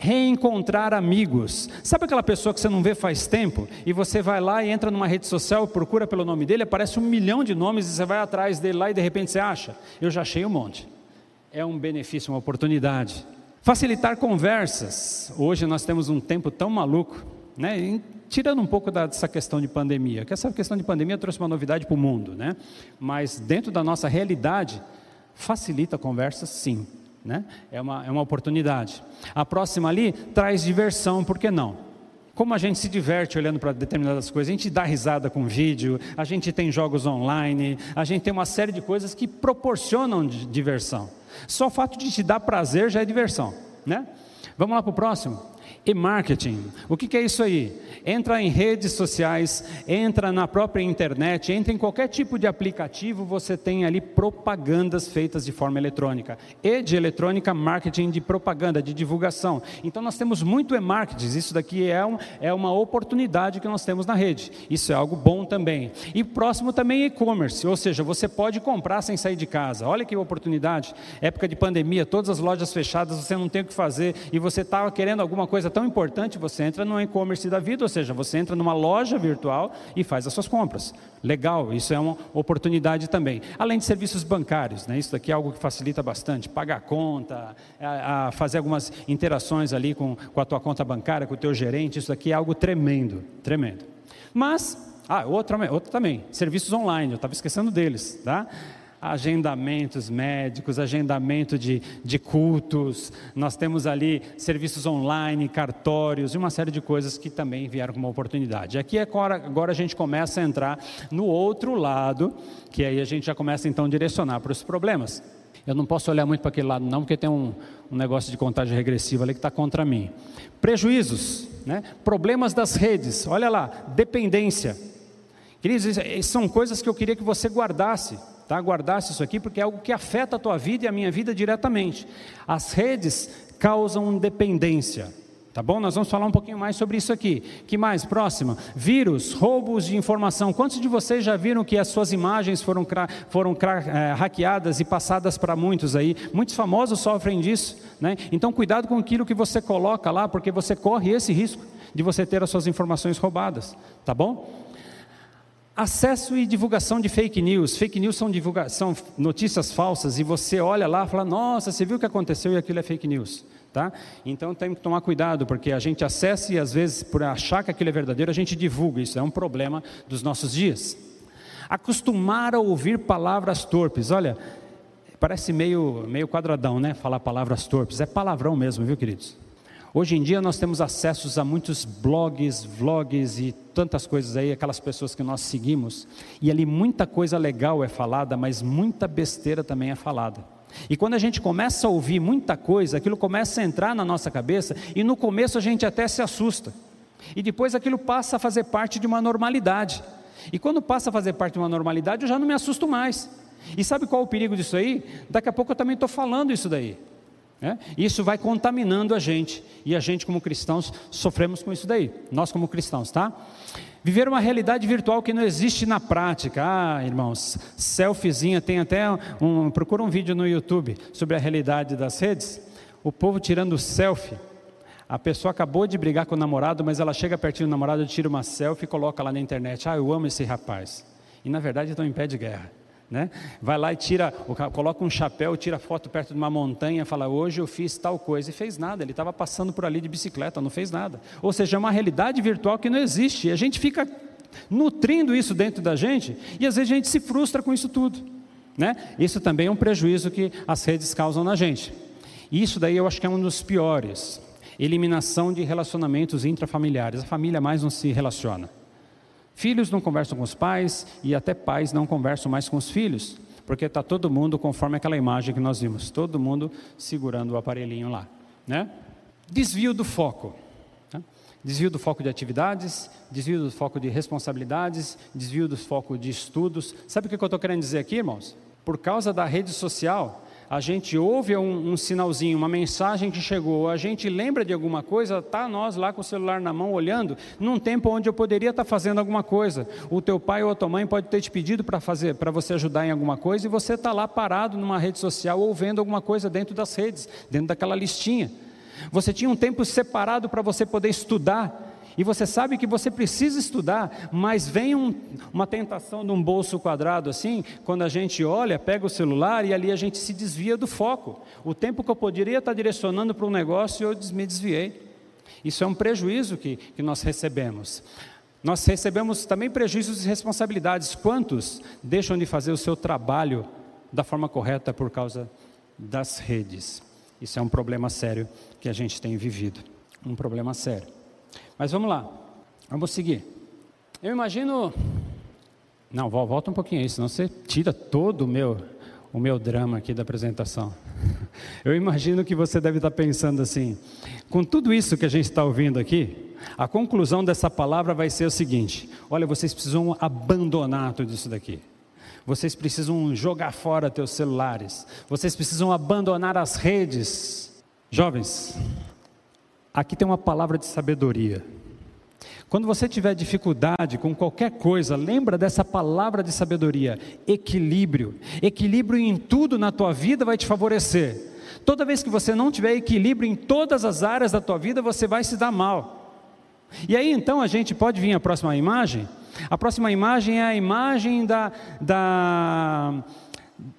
S2: Reencontrar amigos. Sabe aquela pessoa que você não vê faz tempo e você vai lá e entra numa rede social, procura pelo nome dele, aparece um milhão de nomes e você vai atrás dele lá e de repente você acha? Eu já achei um monte. É um benefício, uma oportunidade. Facilitar conversas. Hoje nós temos um tempo tão maluco, né? Tirando um pouco dessa questão de pandemia, que essa questão de pandemia trouxe uma novidade para o mundo, né? Mas dentro da nossa realidade, facilita conversas, sim, né? É uma, é uma oportunidade. A próxima ali traz diversão, por que não? Como a gente se diverte olhando para determinadas coisas, a gente dá risada com vídeo, a gente tem jogos online, a gente tem uma série de coisas que proporcionam diversão. Só o fato de te dar prazer já é diversão, né? Vamos lá para o próximo? E marketing. O que, é isso aí? Entra em redes sociais, entra na própria internet, entra em qualquer tipo de aplicativo, você tem ali propagandas feitas de forma eletrônica. E de eletrônica, marketing de propaganda, de divulgação. Então nós temos muito e-marketing, isso daqui é, um, é uma oportunidade que nós temos na rede. Isso é algo bom também. E próximo também e-commerce, ou seja, você pode comprar sem sair de casa. Olha que oportunidade. Época de pandemia, todas as lojas fechadas, você não tem o que fazer e você estava querendo alguma coisa tão importante, você entra no e-commerce da vida, ou seja, você entra numa loja virtual e faz as suas compras. Legal, isso é uma oportunidade também. Além de serviços bancários, né? isso daqui é algo que facilita bastante, pagar conta, a, a fazer algumas interações ali com, com a tua conta bancária, com o teu gerente, isso daqui é algo tremendo, tremendo. Mas, ah, outro, outro também, serviços online, eu estava esquecendo deles, tá? Agendamentos médicos, agendamento de, de cultos, nós temos ali serviços online, cartórios e uma série de coisas que também vieram como oportunidade. Aqui agora, agora a gente começa a entrar no outro lado, que aí a gente já começa então a direcionar para os problemas. Eu não posso olhar muito para aquele lado, não, porque tem um, um negócio de contagem regressiva ali que está contra mim. Prejuízos, né? problemas das redes, olha lá, dependência. Queridos, são coisas que eu queria que você guardasse, tá? Guardasse isso aqui, porque é algo que afeta a tua vida e a minha vida diretamente. As redes causam dependência. Tá bom? Nós vamos falar um pouquinho mais sobre isso aqui. Que mais? Próxima. Vírus, roubos de informação. Quantos de vocês já viram que as suas imagens foram, foram é, hackeadas e passadas para muitos aí? Muitos famosos sofrem disso. Né? Então, cuidado com aquilo que você coloca lá, porque você corre esse risco de você ter as suas informações roubadas. Tá bom? Acesso e divulgação de fake news. Fake news são, são notícias falsas e você olha lá e fala: Nossa, você viu o que aconteceu e aquilo é fake news. Tá? Então tem que tomar cuidado, porque a gente acessa e às vezes, por achar que aquilo é verdadeiro, a gente divulga. Isso é um problema dos nossos dias. Acostumar a ouvir palavras torpes. Olha, parece meio, meio quadradão, né? Falar palavras torpes. É palavrão mesmo, viu, queridos? Hoje em dia nós temos acessos a muitos blogs, vlogs e tantas coisas aí, aquelas pessoas que nós seguimos, e ali muita coisa legal é falada, mas muita besteira também é falada. E quando a gente começa a ouvir muita coisa, aquilo começa a entrar na nossa cabeça e no começo a gente até se assusta. E depois aquilo passa a fazer parte de uma normalidade. E quando passa a fazer parte de uma normalidade, eu já não me assusto mais. E sabe qual é o perigo disso aí? Daqui a pouco eu também estou falando isso daí. É? Isso vai contaminando a gente. E a gente, como cristãos, sofremos com isso daí. Nós, como cristãos, tá? Viver uma realidade virtual que não existe na prática. Ah, irmãos, selfiezinha, tem até um. Procura um vídeo no YouTube sobre a realidade das redes. O povo tirando selfie. A pessoa acabou de brigar com o namorado, mas ela chega pertinho do namorado, tira uma selfie e coloca lá na internet. Ah, eu amo esse rapaz. E na verdade estão em pé de guerra. Né? Vai lá e tira, coloca um chapéu, tira foto perto de uma montanha, fala hoje eu fiz tal coisa e fez nada. Ele estava passando por ali de bicicleta, não fez nada. Ou seja, é uma realidade virtual que não existe. E a gente fica nutrindo isso dentro da gente e às vezes a gente se frustra com isso tudo. Né? Isso também é um prejuízo que as redes causam na gente. Isso daí eu acho que é um dos piores. Eliminação de relacionamentos intrafamiliares. A família mais não se relaciona. Filhos não conversam com os pais e até pais não conversam mais com os filhos, porque está todo mundo conforme aquela imagem que nós vimos, todo mundo segurando o aparelhinho lá. Né? Desvio do foco. Né? Desvio do foco de atividades, desvio do foco de responsabilidades, desvio do foco de estudos. Sabe o que eu estou querendo dizer aqui, irmãos? Por causa da rede social, a gente ouve um, um, sinalzinho, uma mensagem que chegou, a gente lembra de alguma coisa, tá nós lá com o celular na mão olhando, num tempo onde eu poderia estar tá fazendo alguma coisa. O teu pai ou a tua mãe pode ter te pedido para fazer, para você ajudar em alguma coisa e você está lá parado numa rede social ou vendo alguma coisa dentro das redes, dentro daquela listinha. Você tinha um tempo separado para você poder estudar e você sabe que você precisa estudar, mas vem um, uma tentação de um bolso quadrado assim, quando a gente olha, pega o celular e ali a gente se desvia do foco. O tempo que eu poderia estar direcionando para um negócio, eu me desviei. Isso é um prejuízo que, que nós recebemos. Nós recebemos também prejuízos e responsabilidades. Quantos deixam de fazer o seu trabalho da forma correta por causa das redes? Isso é um problema sério que a gente tem vivido. Um problema sério. Mas vamos lá, vamos seguir. Eu imagino. Não, volta um pouquinho aí, senão você tira todo o meu, o meu drama aqui da apresentação. [laughs] Eu imagino que você deve estar pensando assim: com tudo isso que a gente está ouvindo aqui, a conclusão dessa palavra vai ser o seguinte: olha, vocês precisam abandonar tudo isso daqui. Vocês precisam jogar fora teus celulares. Vocês precisam abandonar as redes. Jovens, Aqui tem uma palavra de sabedoria. Quando você tiver dificuldade com qualquer coisa, lembra dessa palavra de sabedoria, equilíbrio. Equilíbrio em tudo na tua vida vai te favorecer. Toda vez que você não tiver equilíbrio em todas as áreas da tua vida, você vai se dar mal. E aí então a gente pode vir à próxima imagem. A próxima imagem é a imagem da, da,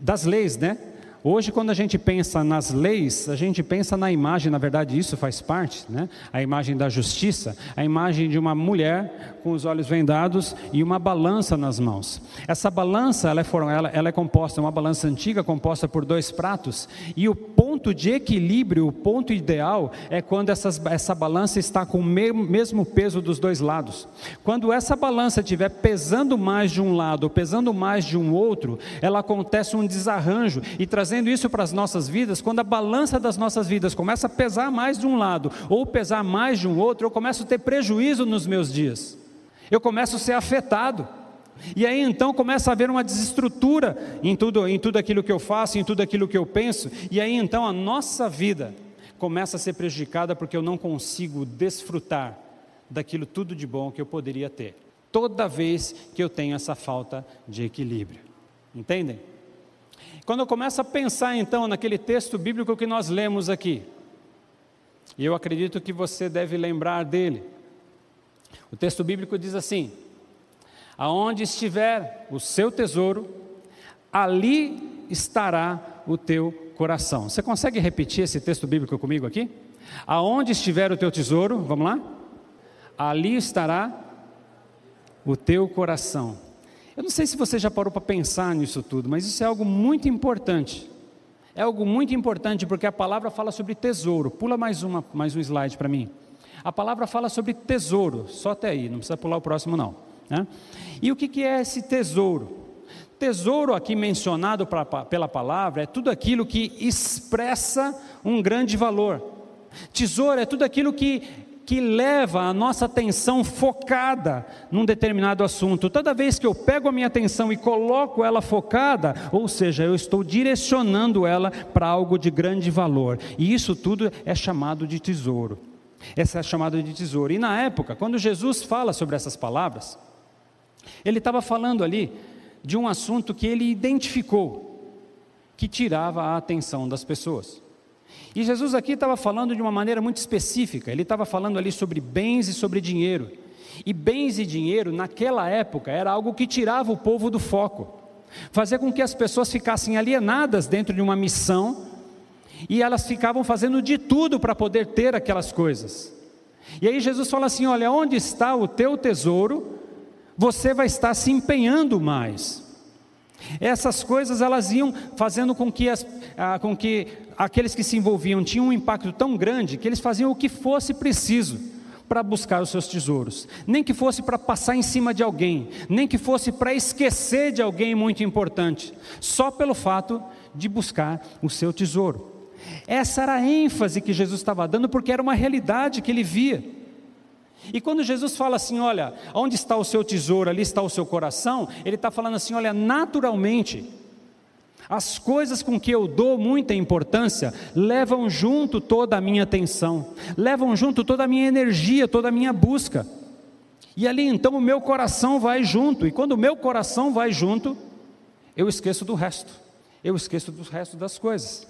S2: das leis, né? Hoje, quando a gente pensa nas leis, a gente pensa na imagem, na verdade, isso faz parte, né? A imagem da justiça, a imagem de uma mulher com os olhos vendados e uma balança nas mãos. Essa balança, ela é, ela, ela é composta, uma balança antiga composta por dois pratos, e o ponto de equilíbrio, o ponto ideal, é quando essas, essa balança está com o mesmo peso dos dois lados. Quando essa balança estiver pesando mais de um lado ou pesando mais de um outro, ela acontece um desarranjo e trazendo trazendo isso para as nossas vidas, quando a balança das nossas vidas começa a pesar mais de um lado ou pesar mais de um outro, eu começo a ter prejuízo nos meus dias, eu começo a ser afetado. E aí então começa a haver uma desestrutura em tudo, em tudo aquilo que eu faço, em tudo aquilo que eu penso, e aí então a nossa vida começa a ser prejudicada porque eu não consigo desfrutar daquilo tudo de bom que eu poderia ter, toda vez que eu tenho essa falta de equilíbrio. Entendem? Quando eu começo a pensar então naquele texto bíblico que nós lemos aqui, e eu acredito que você deve lembrar dele. O texto bíblico diz assim: Aonde estiver o seu tesouro, ali estará o teu coração. Você consegue repetir esse texto bíblico comigo aqui? Aonde estiver o teu tesouro, vamos lá? Ali estará o teu coração. Eu não sei se você já parou para pensar nisso tudo, mas isso é algo muito importante. É algo muito importante porque a palavra fala sobre tesouro. Pula mais, uma, mais um slide para mim. A palavra fala sobre tesouro, só até aí, não precisa pular o próximo não. Né? E o que, que é esse tesouro? Tesouro aqui mencionado pra, pela palavra é tudo aquilo que expressa um grande valor. Tesouro é tudo aquilo que que leva a nossa atenção focada num determinado assunto. Toda vez que eu pego a minha atenção e coloco ela focada, ou seja, eu estou direcionando ela para algo de grande valor. E isso tudo é chamado de tesouro. Essa é chamada de tesouro. E na época, quando Jesus fala sobre essas palavras, ele estava falando ali de um assunto que ele identificou que tirava a atenção das pessoas. E Jesus aqui estava falando de uma maneira muito específica, ele estava falando ali sobre bens e sobre dinheiro. E bens e dinheiro, naquela época, era algo que tirava o povo do foco, fazia com que as pessoas ficassem alienadas dentro de uma missão e elas ficavam fazendo de tudo para poder ter aquelas coisas. E aí Jesus fala assim: olha, onde está o teu tesouro, você vai estar se empenhando mais. Essas coisas elas iam fazendo com que, as, ah, com que aqueles que se envolviam tinham um impacto tão grande que eles faziam o que fosse preciso para buscar os seus tesouros, nem que fosse para passar em cima de alguém, nem que fosse para esquecer de alguém muito importante, só pelo fato de buscar o seu tesouro. Essa era a ênfase que Jesus estava dando, porque era uma realidade que ele via. E quando Jesus fala assim, olha, onde está o seu tesouro, ali está o seu coração, ele está falando assim, olha, naturalmente, as coisas com que eu dou muita importância levam junto toda a minha atenção, levam junto toda a minha energia, toda a minha busca. E ali então o meu coração vai junto, e quando o meu coração vai junto, eu esqueço do resto, eu esqueço do resto das coisas.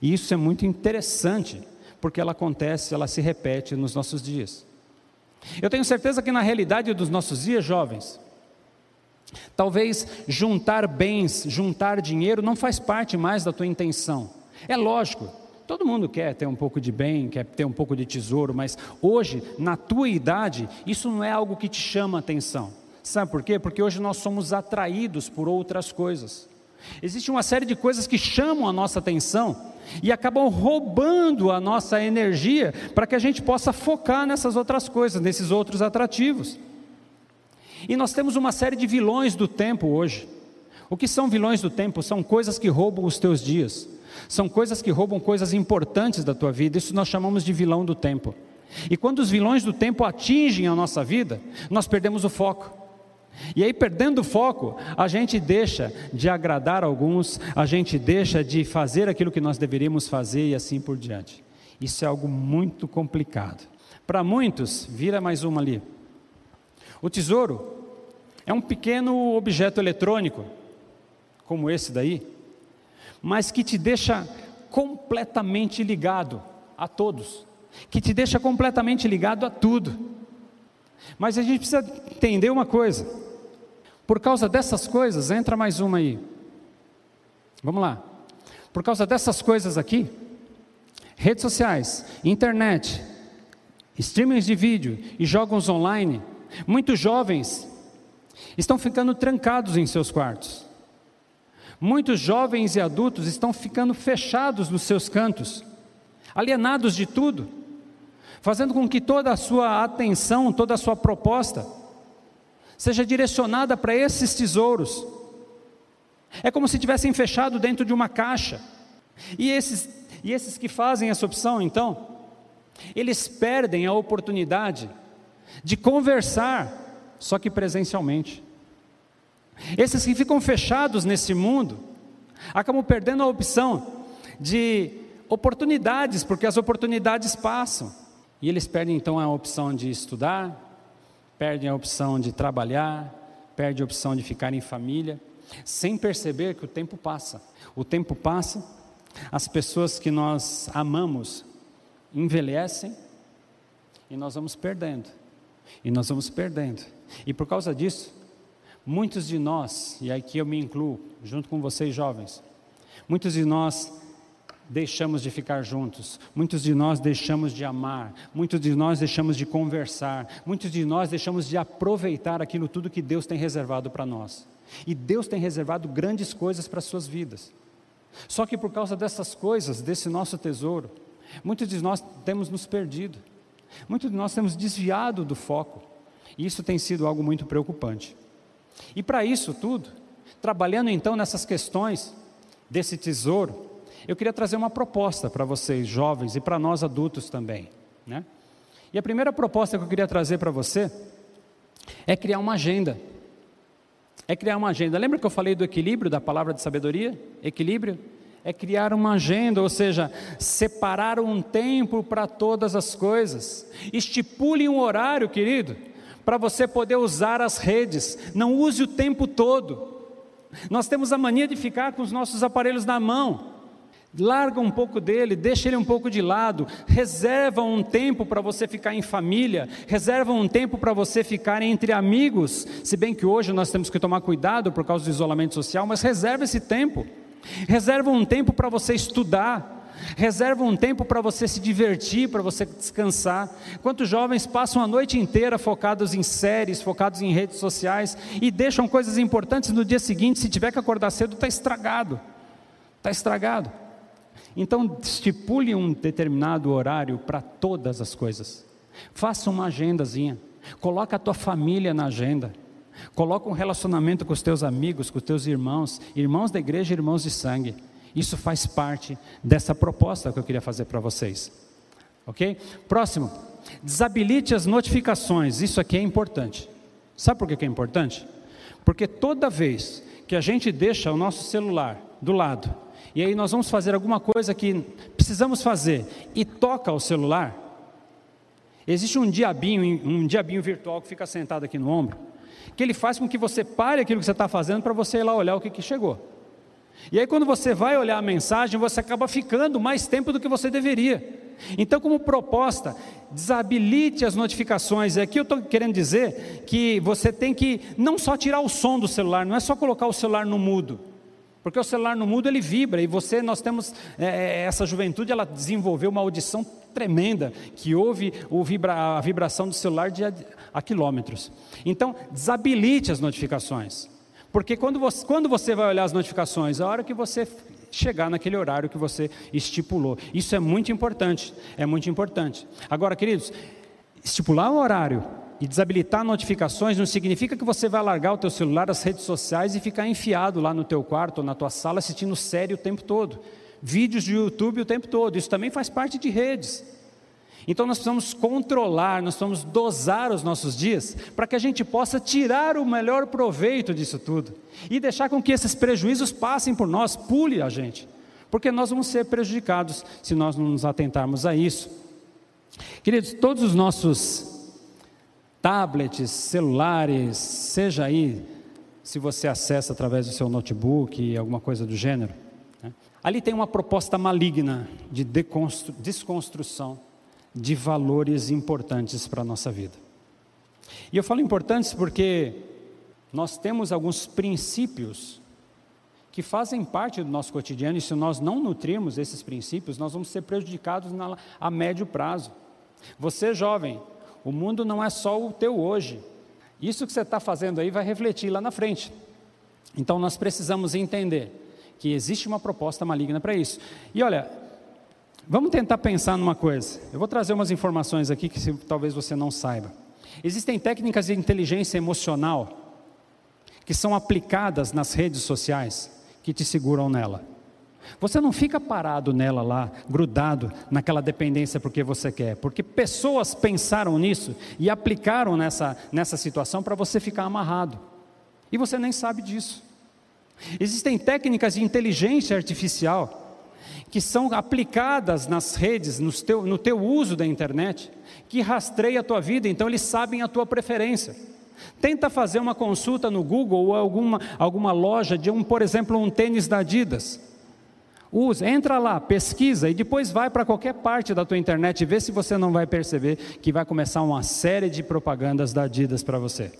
S2: E isso é muito interessante, porque ela acontece, ela se repete nos nossos dias. Eu tenho certeza que na realidade dos nossos dias, jovens, talvez juntar bens, juntar dinheiro não faz parte mais da tua intenção. É lógico, todo mundo quer ter um pouco de bem, quer ter um pouco de tesouro, mas hoje, na tua idade, isso não é algo que te chama atenção. Sabe por quê? Porque hoje nós somos atraídos por outras coisas. Existe uma série de coisas que chamam a nossa atenção e acabam roubando a nossa energia para que a gente possa focar nessas outras coisas, nesses outros atrativos. E nós temos uma série de vilões do tempo hoje. O que são vilões do tempo? São coisas que roubam os teus dias, são coisas que roubam coisas importantes da tua vida. Isso nós chamamos de vilão do tempo. E quando os vilões do tempo atingem a nossa vida, nós perdemos o foco. E aí, perdendo o foco, a gente deixa de agradar alguns, a gente deixa de fazer aquilo que nós deveríamos fazer e assim por diante. Isso é algo muito complicado. Para muitos, vira mais uma ali. O tesouro é um pequeno objeto eletrônico, como esse daí, mas que te deixa completamente ligado a todos, que te deixa completamente ligado a tudo. Mas a gente precisa entender uma coisa: por causa dessas coisas, entra mais uma aí. Vamos lá. Por causa dessas coisas aqui, redes sociais, internet, streamings de vídeo e jogos online, muitos jovens estão ficando trancados em seus quartos. Muitos jovens e adultos estão ficando fechados nos seus cantos, alienados de tudo, fazendo com que toda a sua atenção, toda a sua proposta, seja direcionada para esses tesouros. É como se tivessem fechado dentro de uma caixa. E esses, e esses que fazem essa opção, então, eles perdem a oportunidade de conversar, só que presencialmente. Esses que ficam fechados nesse mundo, acabam perdendo a opção de oportunidades, porque as oportunidades passam. E eles perdem então a opção de estudar, perdem a opção de trabalhar, perdem a opção de ficar em família, sem perceber que o tempo passa. O tempo passa, as pessoas que nós amamos envelhecem e nós vamos perdendo. E nós vamos perdendo. E por causa disso, muitos de nós, e aqui eu me incluo, junto com vocês jovens, muitos de nós deixamos de ficar juntos, muitos de nós deixamos de amar, muitos de nós deixamos de conversar, muitos de nós deixamos de aproveitar aquilo tudo que Deus tem reservado para nós. E Deus tem reservado grandes coisas para as suas vidas. Só que por causa dessas coisas, desse nosso tesouro, muitos de nós temos nos perdido, muitos de nós temos desviado do foco, e isso tem sido algo muito preocupante. E para isso tudo, trabalhando então nessas questões desse tesouro, eu queria trazer uma proposta para vocês, jovens, e para nós adultos também. Né? E a primeira proposta que eu queria trazer para você é criar uma agenda. É criar uma agenda. Lembra que eu falei do equilíbrio, da palavra de sabedoria? Equilíbrio? É criar uma agenda, ou seja, separar um tempo para todas as coisas. Estipule um horário, querido, para você poder usar as redes. Não use o tempo todo. Nós temos a mania de ficar com os nossos aparelhos na mão. Larga um pouco dele, deixa ele um pouco de lado, reserva um tempo para você ficar em família, reserva um tempo para você ficar entre amigos, se bem que hoje nós temos que tomar cuidado por causa do isolamento social, mas reserva esse tempo. Reserva um tempo para você estudar, reserva um tempo para você se divertir, para você descansar. Quantos jovens passam a noite inteira focados em séries, focados em redes sociais e deixam coisas importantes no dia seguinte, se tiver que acordar cedo, está estragado. Está estragado. Então, estipule um determinado horário para todas as coisas. Faça uma agendazinha. Coloca a tua família na agenda. Coloca um relacionamento com os teus amigos, com os teus irmãos, irmãos da igreja, irmãos de sangue. Isso faz parte dessa proposta que eu queria fazer para vocês. Ok? Próximo. Desabilite as notificações. Isso aqui é importante. Sabe por que é importante? Porque toda vez que a gente deixa o nosso celular do lado e aí nós vamos fazer alguma coisa que precisamos fazer e toca o celular, existe um diabinho, um diabinho virtual que fica sentado aqui no ombro, que ele faz com que você pare aquilo que você está fazendo para você ir lá olhar o que, que chegou. E aí, quando você vai olhar a mensagem, você acaba ficando mais tempo do que você deveria. Então, como proposta, desabilite as notificações. Aqui eu estou querendo dizer que você tem que não só tirar o som do celular, não é só colocar o celular no mudo. Porque o celular no mudo ele vibra e você, nós temos é, é, essa juventude, ela desenvolveu uma audição tremenda que ouve vibra, a vibração do celular de, a quilômetros. Então, desabilite as notificações. Porque quando você, quando você vai olhar as notificações, é a hora que você chegar naquele horário que você estipulou. Isso é muito importante. É muito importante. Agora, queridos, estipular um horário e desabilitar notificações não significa que você vai largar o teu celular, as redes sociais e ficar enfiado lá no teu quarto ou na tua sala assistindo série o tempo todo. Vídeos de YouTube o tempo todo. Isso também faz parte de redes. Então nós precisamos controlar, nós precisamos dosar os nossos dias para que a gente possa tirar o melhor proveito disso tudo e deixar com que esses prejuízos passem por nós, pule a gente, porque nós vamos ser prejudicados se nós não nos atentarmos a isso. Queridos, todos os nossos tablets, celulares, seja aí se você acessa através do seu notebook, alguma coisa do gênero. Né? Ali tem uma proposta maligna de desconstrução de valores importantes para a nossa vida. E eu falo importantes porque nós temos alguns princípios que fazem parte do nosso cotidiano, e se nós não nutrirmos esses princípios, nós vamos ser prejudicados na, a médio prazo. Você, jovem, o mundo não é só o teu hoje. Isso que você está fazendo aí vai refletir lá na frente. Então nós precisamos entender que existe uma proposta maligna para isso. E olha, vamos tentar pensar numa coisa. Eu vou trazer umas informações aqui que talvez você não saiba. Existem técnicas de inteligência emocional que são aplicadas nas redes sociais que te seguram nela. Você não fica parado nela lá, grudado naquela dependência porque você quer, porque pessoas pensaram nisso e aplicaram nessa, nessa situação para você ficar amarrado. E você nem sabe disso. Existem técnicas de inteligência artificial que são aplicadas nas redes, no teu, no teu uso da internet, que rastreia a tua vida, então eles sabem a tua preferência. Tenta fazer uma consulta no Google ou alguma, alguma loja de um, por exemplo, um tênis da Adidas. Usa, entra lá, pesquisa e depois vai para qualquer parte da tua internet e vê se você não vai perceber que vai começar uma série de propagandas da Adidas para você.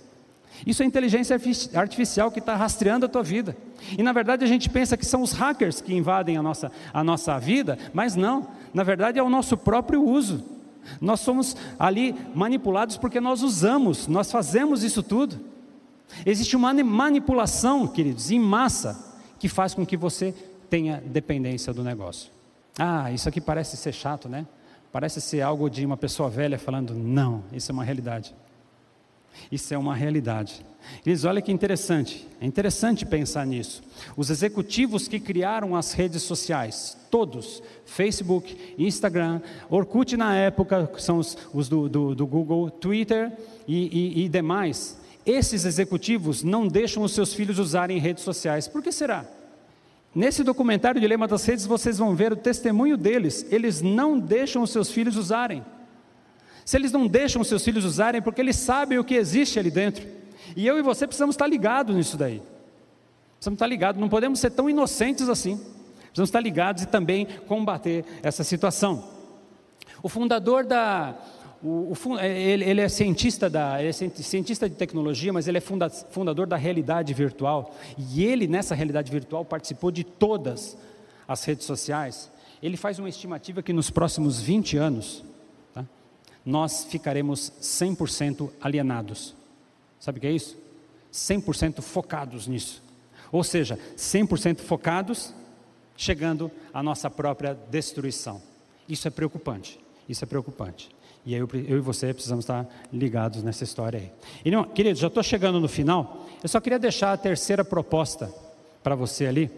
S2: Isso é inteligência artificial que está rastreando a tua vida. E na verdade a gente pensa que são os hackers que invadem a nossa, a nossa vida, mas não. Na verdade é o nosso próprio uso. Nós somos ali manipulados porque nós usamos, nós fazemos isso tudo. Existe uma manipulação, queridos, em massa, que faz com que você tenha dependência do negócio. Ah, isso aqui parece ser chato, né? Parece ser algo de uma pessoa velha falando, não, isso é uma realidade. Isso é uma realidade. Eles, olha que interessante, é interessante pensar nisso. Os executivos que criaram as redes sociais, todos, Facebook, Instagram, Orkut na época, são os, os do, do, do, Google, Twitter e, e, e demais, esses executivos não deixam os seus filhos usarem redes sociais. Por que será? Nesse documentário Dilema das Redes, vocês vão ver o testemunho deles. Eles não deixam os seus filhos usarem. Se eles não deixam os seus filhos usarem, porque eles sabem o que existe ali dentro. E eu e você precisamos estar ligados nisso daí. Precisamos estar ligados, não podemos ser tão inocentes assim. Precisamos estar ligados e também combater essa situação. O fundador da. O, o, é, ele, ele, é cientista da, é cientista de tecnologia, mas ele é funda, fundador da realidade virtual. E ele, nessa realidade virtual, participou de todas as redes sociais. Ele faz uma estimativa que nos próximos 20 anos, nós ficaremos 100% alienados. Sabe o que é isso? 100% focados nisso. Ou seja, 100% focados, chegando à nossa própria destruição. Isso é preocupante. Isso é preocupante. E aí eu, eu e você precisamos estar ligados nessa história aí. E, não, queridos, já estou chegando no final. Eu só queria deixar a terceira proposta para você ali.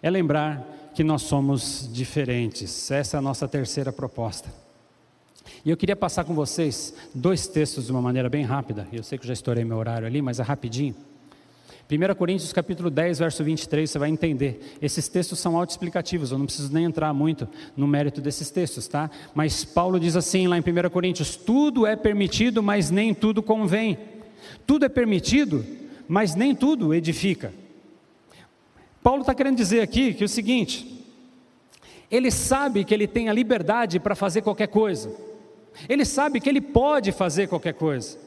S2: É lembrar que nós somos diferentes. Essa é a nossa terceira proposta. E eu queria passar com vocês dois textos de uma maneira bem rápida. Eu sei que já estourei meu horário ali, mas é rapidinho. 1 Coríntios capítulo 10, verso 23, você vai entender. Esses textos são autoexplicativos, eu não preciso nem entrar muito no mérito desses textos, tá? Mas Paulo diz assim lá em 1 Coríntios: tudo é permitido, mas nem tudo convém. Tudo é permitido, mas nem tudo edifica. Paulo está querendo dizer aqui que é o seguinte: ele sabe que ele tem a liberdade para fazer qualquer coisa. Ele sabe que ele pode fazer qualquer coisa,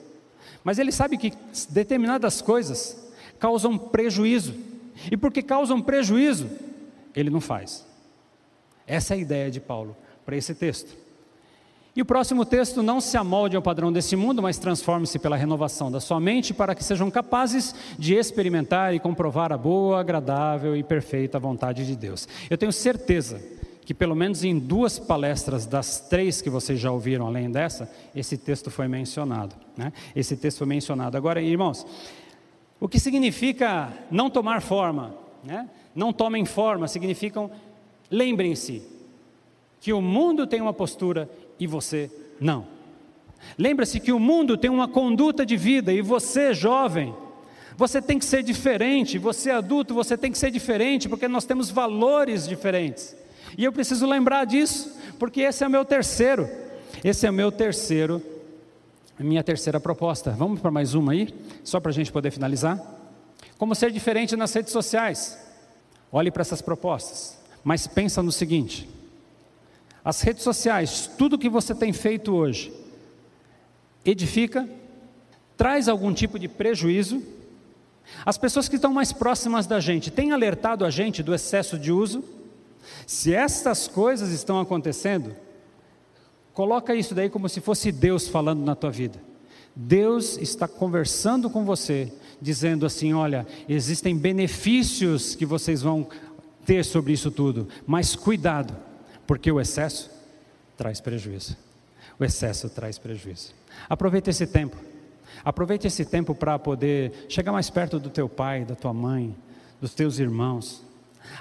S2: mas ele sabe que determinadas coisas causam prejuízo, e porque causam prejuízo, ele não faz. Essa é a ideia de Paulo para esse texto. E o próximo texto não se amolde ao padrão desse mundo, mas transforme-se pela renovação da sua mente para que sejam capazes de experimentar e comprovar a boa, agradável e perfeita vontade de Deus. Eu tenho certeza que pelo menos em duas palestras das três que vocês já ouviram além dessa, esse texto foi mencionado. Né? Esse texto foi mencionado. Agora, irmãos, o que significa não tomar forma? Né? Não tomem forma significam, lembrem-se, que o mundo tem uma postura e você não. Lembre-se que o mundo tem uma conduta de vida e você, jovem, você tem que ser diferente, você adulto, você tem que ser diferente, porque nós temos valores diferentes. E eu preciso lembrar disso, porque esse é o meu terceiro. Esse é o meu terceiro, minha terceira proposta. Vamos para mais uma aí, só para a gente poder finalizar. Como ser diferente nas redes sociais. Olhe para essas propostas, mas pensa no seguinte: as redes sociais, tudo que você tem feito hoje, edifica, traz algum tipo de prejuízo As pessoas que estão mais próximas da gente têm alertado a gente do excesso de uso? Se estas coisas estão acontecendo, coloca isso daí como se fosse Deus falando na tua vida. Deus está conversando com você, dizendo assim: olha, existem benefícios que vocês vão ter sobre isso tudo, mas cuidado, porque o excesso traz prejuízo. O excesso traz prejuízo. Aproveite esse tempo. Aproveite esse tempo para poder chegar mais perto do teu pai, da tua mãe, dos teus irmãos.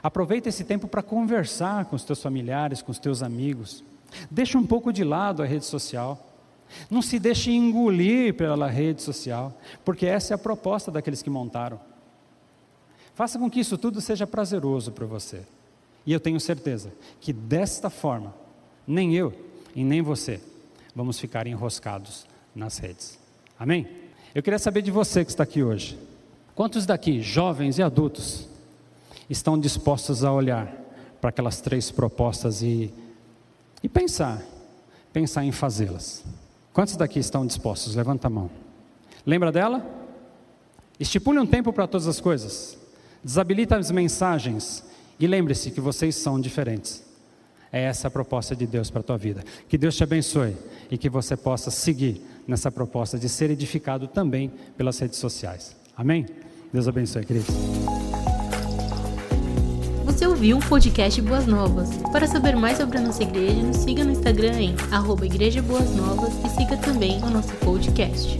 S2: Aproveite esse tempo para conversar com os teus familiares, com os teus amigos. Deixa um pouco de lado a rede social. Não se deixe engolir pela rede social, porque essa é a proposta daqueles que montaram. Faça com que isso tudo seja prazeroso para você. E eu tenho certeza que desta forma, nem eu e nem você vamos ficar enroscados nas redes. Amém? Eu queria saber de você que está aqui hoje. Quantos daqui, jovens e adultos, estão dispostos a olhar para aquelas três propostas e, e pensar, pensar em fazê-las? Quantos daqui estão dispostos? Levanta a mão. Lembra dela? Estipule um tempo para todas as coisas. Desabilita as mensagens e lembre-se que vocês são diferentes. É essa a proposta de Deus para a tua vida. Que Deus te abençoe e que você possa seguir nessa proposta de ser edificado também pelas redes sociais. Amém? Deus abençoe, querido.
S1: Você ouviu o podcast Boas Novas. Para saber mais sobre a nossa igreja, nos siga no Instagram em arroba Igreja Boas Novas e siga também o nosso podcast.